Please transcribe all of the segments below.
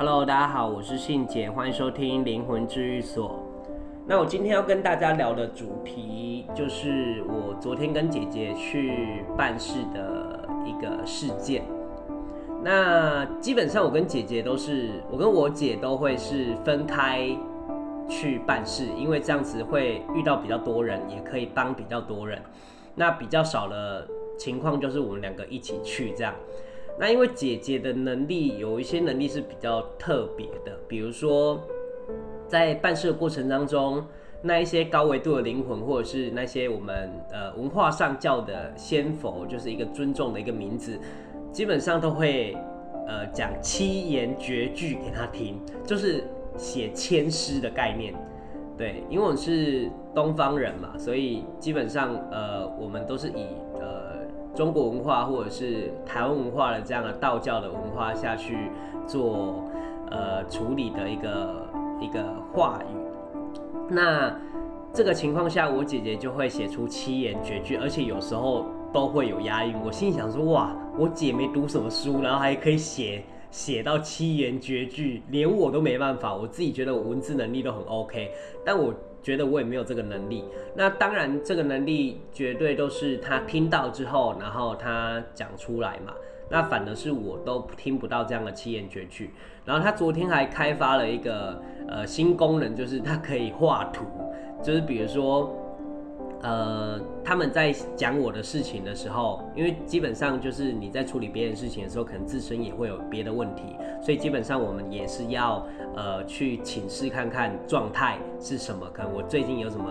Hello，大家好，我是信姐，欢迎收听灵魂治愈所。那我今天要跟大家聊的主题，就是我昨天跟姐姐去办事的一个事件。那基本上我跟姐姐都是，我跟我姐都会是分开去办事，因为这样子会遇到比较多人，也可以帮比较多人。那比较少的情况就是我们两个一起去这样。那因为姐姐的能力有一些能力是比较特别的，比如说在办事的过程当中，那一些高维度的灵魂，或者是那些我们呃文化上叫的仙佛，就是一个尊重的一个名字，基本上都会呃讲七言绝句给他听，就是写千诗的概念。对，因为我是东方人嘛，所以基本上呃我们都是以。中国文化或者是台湾文化的这样的道教的文化下去做呃处理的一个一个话语，那这个情况下，我姐姐就会写出七言绝句，而且有时候都会有押韵。我心想说，哇，我姐没读什么书，然后还可以写写到七言绝句，连我都没办法。我自己觉得我文字能力都很 OK，但我。觉得我也没有这个能力，那当然这个能力绝对都是他听到之后，然后他讲出来嘛。那反而是我都听不到这样的七言绝句。然后他昨天还开发了一个呃新功能，就是他可以画图，就是比如说。呃，他们在讲我的事情的时候，因为基本上就是你在处理别人事情的时候，可能自身也会有别的问题，所以基本上我们也是要呃去请示看看状态是什么，可能我最近有什么，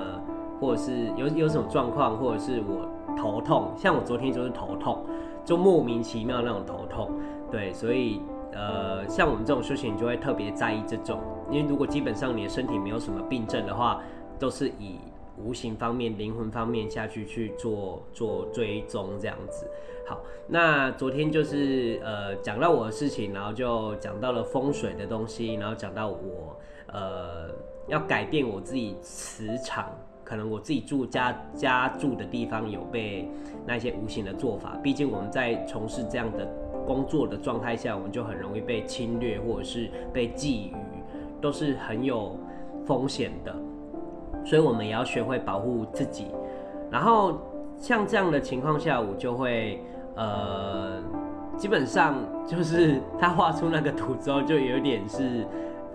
或者是有有什么状况，或者是我头痛，像我昨天就是头痛，就莫名其妙那种头痛，对，所以呃，像我们这种修行就会特别在意这种，因为如果基本上你的身体没有什么病症的话，都是以。无形方面、灵魂方面下去去做做追踪这样子。好，那昨天就是呃讲到我的事情，然后就讲到了风水的东西，然后讲到我呃要改变我自己磁场，可能我自己住家家住的地方有被那些无形的做法。毕竟我们在从事这样的工作的状态下，我们就很容易被侵略或者是被觊觎，都是很有风险的。所以我们也要学会保护自己，然后像这样的情况下，我就会呃，基本上就是他画出那个图之后，就有点是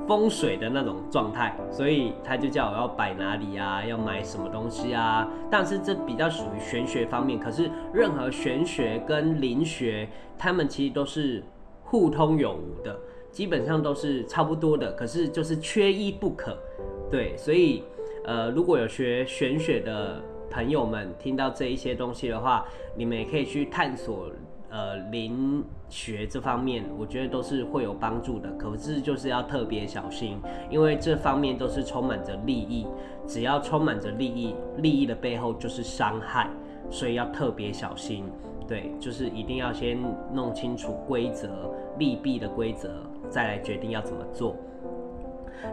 风水的那种状态，所以他就叫我要摆哪里啊，要买什么东西啊。但是这比较属于玄学方面，可是任何玄学跟灵学，他们其实都是互通有无的，基本上都是差不多的，可是就是缺一不可，对，所以。呃，如果有学玄学的朋友们听到这一些东西的话，你们也可以去探索呃灵学这方面，我觉得都是会有帮助的。可是就是要特别小心，因为这方面都是充满着利益，只要充满着利益，利益的背后就是伤害，所以要特别小心。对，就是一定要先弄清楚规则、利弊的规则，再来决定要怎么做。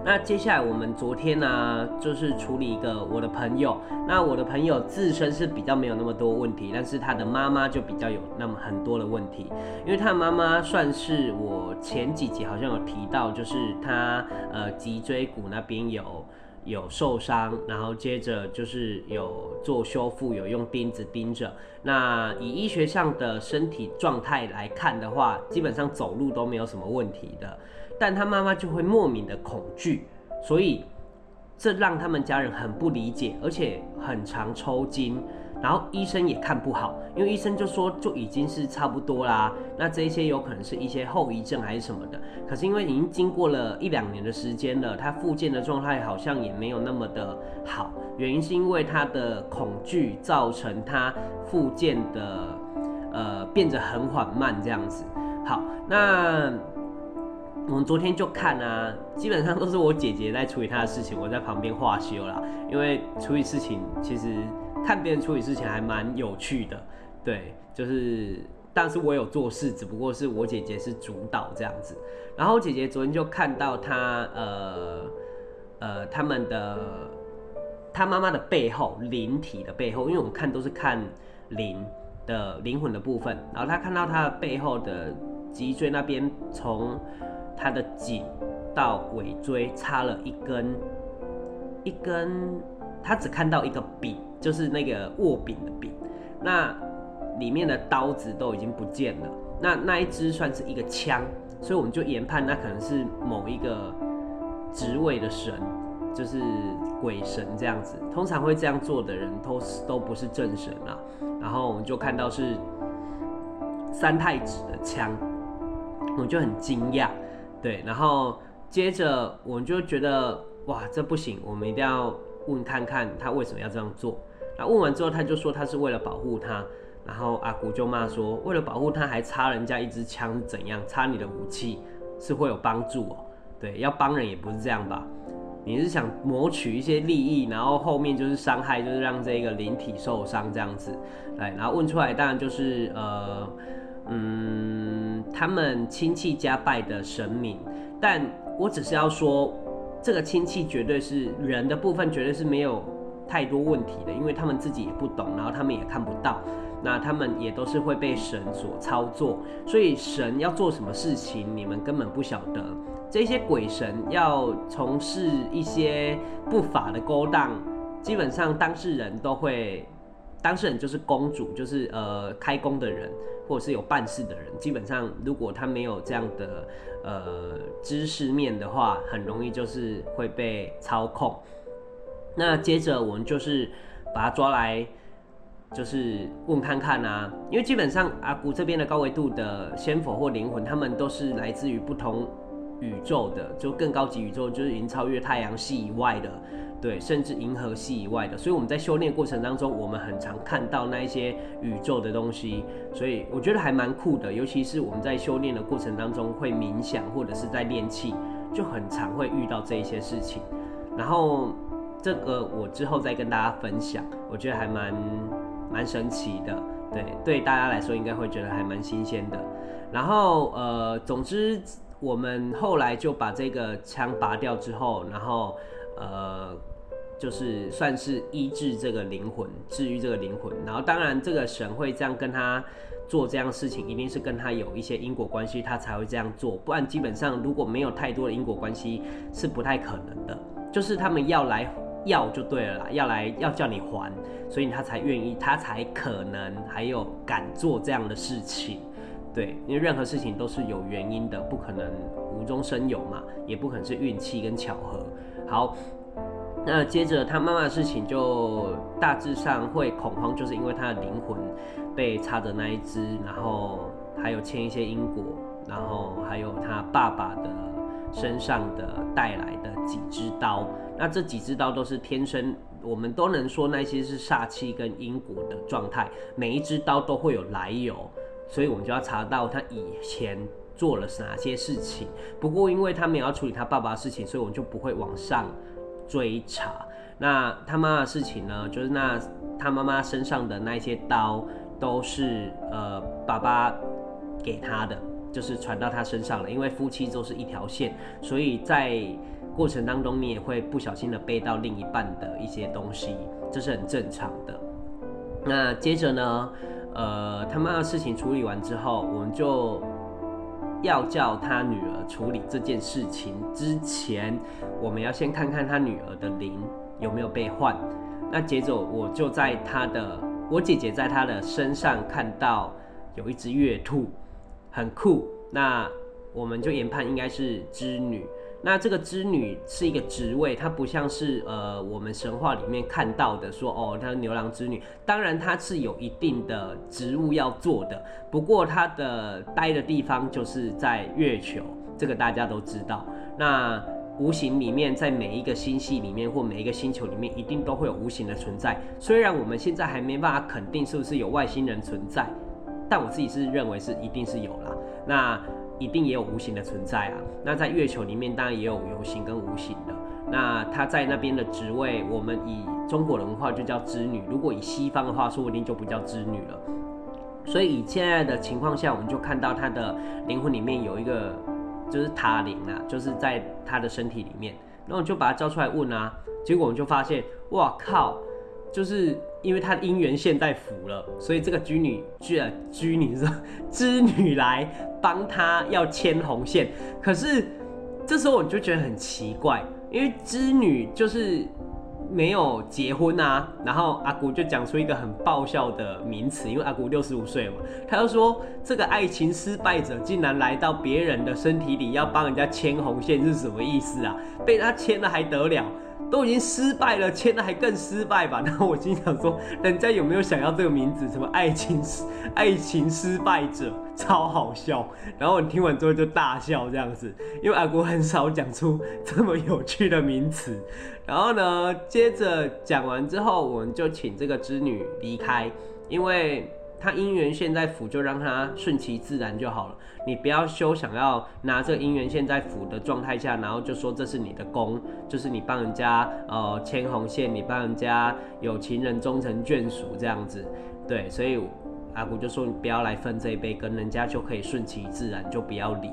那接下来我们昨天呢、就是处理一个我的朋友。那我的朋友自身是比较没有那么多问题，但是他的妈妈就比较有那么很多的问题。因为他妈妈算是我前几集好像有提到，就是他呃脊椎骨那边有有受伤，然后接着就是有做修复，有用钉子钉着。那以医学上的身体状态来看的话，基本上走路都没有什么问题的。但他妈妈就会莫名的恐惧，所以这让他们家人很不理解，而且很常抽筋，然后医生也看不好，因为医生就说就已经是差不多啦，那这些有可能是一些后遗症还是什么的。可是因为已经经过了一两年的时间了，他复健的状态好像也没有那么的好，原因是因为他的恐惧造成他复健的呃变得很缓慢这样子。好，那。我们昨天就看啊，基本上都是我姐姐在处理她的事情，我在旁边画休啦。因为处理事情，其实看别人处理事情还蛮有趣的，对，就是，但是我有做事，只不过是我姐姐是主导这样子。然后姐姐昨天就看到她，呃，呃，他们的，她妈妈的背后灵体的背后，因为我们看都是看灵的灵魂的部分，然后她看到她的背后的脊椎那边从。他的颈到尾椎插了一根一根，他只看到一个柄，就是那个握柄的柄，那里面的刀子都已经不见了。那那一支算是一个枪，所以我们就研判那可能是某一个职位的神，就是鬼神这样子。通常会这样做的人都都不是正神啊。然后我们就看到是三太子的枪，我就很惊讶，对。然后接着我们就觉得哇，这不行，我们一定要问看看他为什么要这样做。那问完之后，他就说他是为了保护他。然后阿古就骂说：“为了保护他，还插人家一支枪怎样？插你的武器是会有帮助哦。对，要帮人也不是这样吧？你是想谋取一些利益，然后后面就是伤害，就是让这个灵体受伤这样子。对，然后问出来当然就是呃，他们亲戚家拜的神明，但我只是要说，这个亲戚绝对是人的部分，绝对是没有太多问题的，因为他们自己也不懂，然后他们也看不到。”那他们也都是会被神所操作，所以神要做什么事情，你们根本不晓得。这些鬼神要从事一些不法的勾当，基本上当事人都会，当事人就是公主，就是呃开工的人，或者是有办事的人。基本上如果他没有这样的呃知识面的话，很容易就是会被操控。那接着我们就是把他抓来。就是问看看啊，因为基本上阿古这边的高维度的仙佛或灵魂，他们都是来自于不同宇宙的，就更高级宇宙，就是已经超越太阳系以外的，对，甚至银河系以外的。所以我们在修炼过程当中，我们很常看到那一些宇宙的东西，所以我觉得还蛮酷的。尤其是我们在修炼的过程当中会冥想或者是在练气，就很常会遇到这一些事情。然后这个我之后再跟大家分享，我觉得还蛮。蛮神奇的，对，对大家来说应该会觉得还蛮新鲜的。然后呃，总之我们后来就把这个枪拔掉之后，然后呃，就是算是医治这个灵魂，治愈这个灵魂。然后当然这个神会这样跟他做这样事情，一定是跟他有一些因果关系，他才会这样做。不然基本上如果没有太多的因果关系，是不太可能的。就是他们要来。要就对了啦，要来要叫你还，所以他才愿意，他才可能还有敢做这样的事情，对，因为任何事情都是有原因的，不可能无中生有嘛，也不可能是运气跟巧合。好，那接着他妈妈的事情就大致上会恐慌，就是因为他的灵魂被插着那一支，然后还有牵一些因果，然后还有他爸爸的身上的带来的几支刀。那这几支刀都是天生，我们都能说那些是煞气跟因果的状态。每一只刀都会有来由，所以我们就要查到他以前做了哪些事情。不过因为他没有要处理他爸爸的事情，所以我们就不会往上追查。那他妈妈的事情呢？就是那他妈妈身上的那些刀都是呃爸爸给他的，就是传到他身上了。因为夫妻都是一条线，所以在。过程当中，你也会不小心的背到另一半的一些东西，这是很正常的。那接着呢，呃，他妈的事情处理完之后，我们就要叫他女儿处理这件事情之前，我们要先看看他女儿的灵有没有被换。那接着我就在他的，我姐姐在他的身上看到有一只月兔，很酷。那我们就研判应该是织女。那这个织女是一个职位，它不像是呃我们神话里面看到的说哦，她是牛郎织女。当然她是有一定的职务要做的，不过她的待的地方就是在月球，这个大家都知道。那无形里面，在每一个星系里面或每一个星球里面，一定都会有无形的存在。虽然我们现在还没办法肯定是不是有外星人存在，但我自己是认为是一定是有啦。那。一定也有无形的存在啊。那在月球里面，当然也有有形跟无形的。那他在那边的职位，我们以中国的文化就叫织女。如果以西方的话，说不定就不叫织女了。所以以现在的情况下，我们就看到他的灵魂里面有一个，就是塔灵啊，就是在他的身体里面。然后就把他叫出来问啊，结果我们就发现，哇靠，就是因为他的姻缘线在符了，所以这个居女居然居女说织女来帮他要牵红线。可是这时候我就觉得很奇怪，因为织女就是。没有结婚啊，然后阿古就讲出一个很爆笑的名词，因为阿古六十五岁嘛，他就说这个爱情失败者竟然来到别人的身体里要帮人家牵红线是什么意思啊？被他牵了还得了？都已经失败了，签的还更失败吧？然后我心想说，人家有没有想要这个名字？什么爱情失爱情失败者，超好笑。然后我听完之后就大笑这样子，因为阿国很少讲出这么有趣的名词。然后呢，接着讲完之后，我们就请这个织女离开，因为。他姻缘线在府，就让他顺其自然就好了。你不要修，想要拿这姻缘线在府的状态下，然后就说这是你的功，就是你帮人家呃牵红线，你帮人家有情人终成眷属这样子。对，所以阿古就说你不要来分这一杯，羹人家就可以顺其自然，就不要理。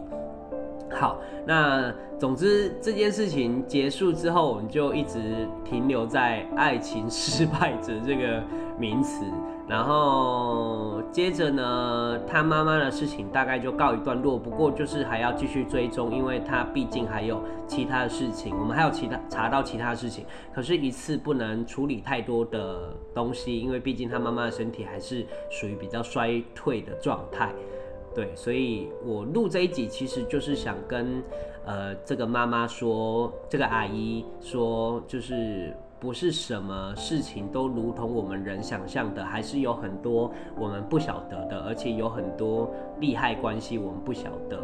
好，那总之这件事情结束之后，我们就一直停留在爱情失败者这个名词。然后接着呢，他妈妈的事情大概就告一段落。不过就是还要继续追踪，因为他毕竟还有其他的事情，我们还有其他查到其他事情。可是，一次不能处理太多的东西，因为毕竟他妈妈的身体还是属于比较衰退的状态。对，所以我录这一集其实就是想跟呃这个妈妈说，这个阿姨说，就是。不是什么事情都如同我们人想象的，还是有很多我们不晓得的，而且有很多利害关系我们不晓得。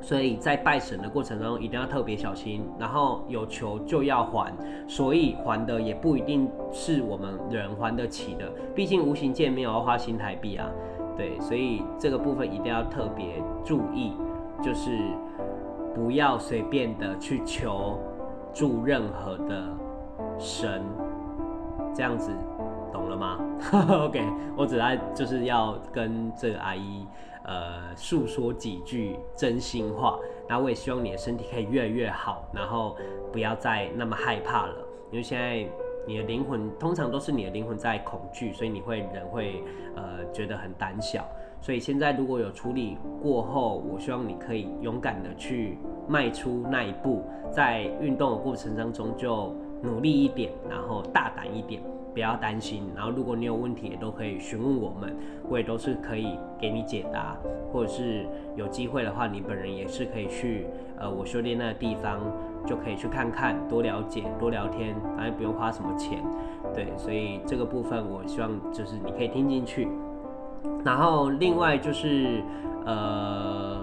所以在拜神的过程中一定要特别小心，然后有求就要还，所以还的也不一定是我们人还得起的，毕竟无形界没有要花新台币啊。对，所以这个部分一定要特别注意，就是不要随便的去求助任何的。神，这样子，懂了吗？OK，我只爱就是要跟这个阿姨，呃，诉说几句真心话。然后我也希望你的身体可以越来越好，然后不要再那么害怕了。因为现在你的灵魂通常都是你的灵魂在恐惧，所以你会人会呃觉得很胆小。所以现在如果有处理过后，我希望你可以勇敢的去迈出那一步，在运动的过程当中就。努力一点，然后大胆一点，不要担心。然后如果你有问题，也都可以询问我们，我也都是可以给你解答。或者是有机会的话，你本人也是可以去呃我修炼那个地方，就可以去看看，多了解，多聊天，然后不用花什么钱。对，所以这个部分我希望就是你可以听进去。然后另外就是呃，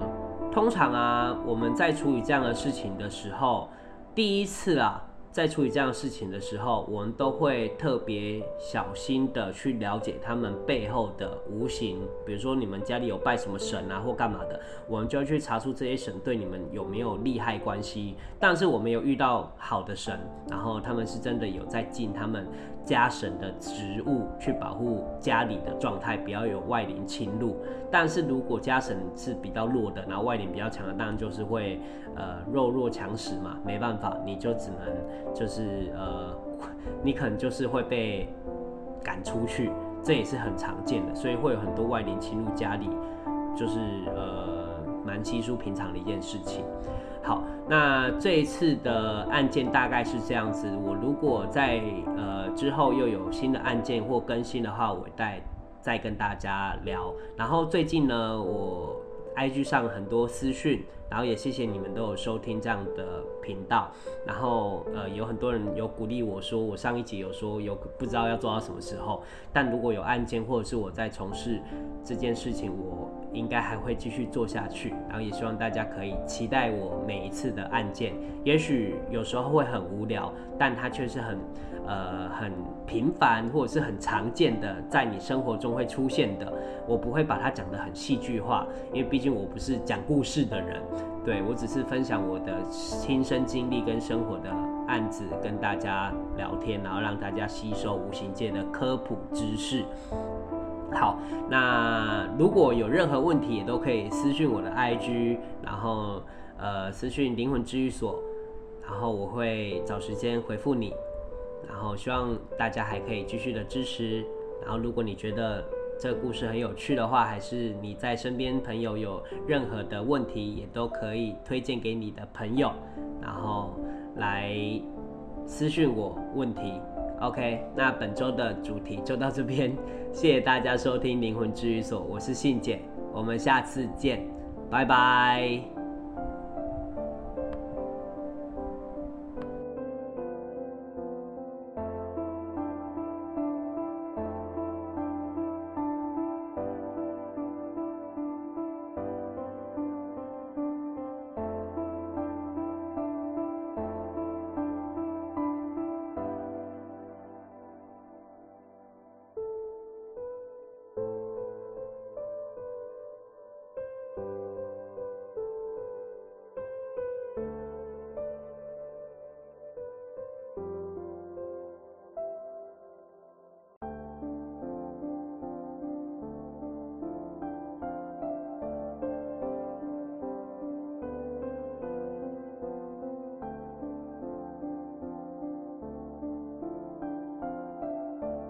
通常啊，我们在处理这样的事情的时候，第一次啊。在处理这样事情的时候，我们都会特别小心的去了解他们背后的无形，比如说你们家里有拜什么神啊，或干嘛的，我们就要去查出这些神对你们有没有利害关系。但是我们有遇到好的神，然后他们是真的有在敬他们家神的植物，去保护家里的状态，不要有外灵侵入。但是如果家神是比较弱的，然后外灵比较强的，当然就是会呃弱肉强食嘛，没办法，你就只能。就是呃，你可能就是会被赶出去，这也是很常见的，所以会有很多外灵侵入家里，就是呃蛮稀疏平常的一件事情。好，那这一次的案件大概是这样子。我如果在呃之后又有新的案件或更新的话，我再再跟大家聊。然后最近呢，我 IG 上很多私讯。然后也谢谢你们都有收听这样的频道，然后呃有很多人有鼓励我说，我上一集有说有不知道要做到什么时候，但如果有案件或者是我在从事这件事情，我应该还会继续做下去。然后也希望大家可以期待我每一次的案件，也许有时候会很无聊，但它却是很呃很平凡或者是很常见的，在你生活中会出现的。我不会把它讲得很戏剧化，因为毕竟我不是讲故事的人。对，我只是分享我的亲身经历跟生活的案子，跟大家聊天，然后让大家吸收无形界的科普知识。好，那如果有任何问题，也都可以私讯我的 IG，然后呃私讯灵魂治愈所，然后我会找时间回复你。然后希望大家还可以继续的支持。然后如果你觉得这个故事很有趣的话，还是你在身边朋友有任何的问题，也都可以推荐给你的朋友，然后来私讯我问题。OK，那本周的主题就到这边，谢谢大家收听灵魂治愈所，我是信姐，我们下次见，拜拜。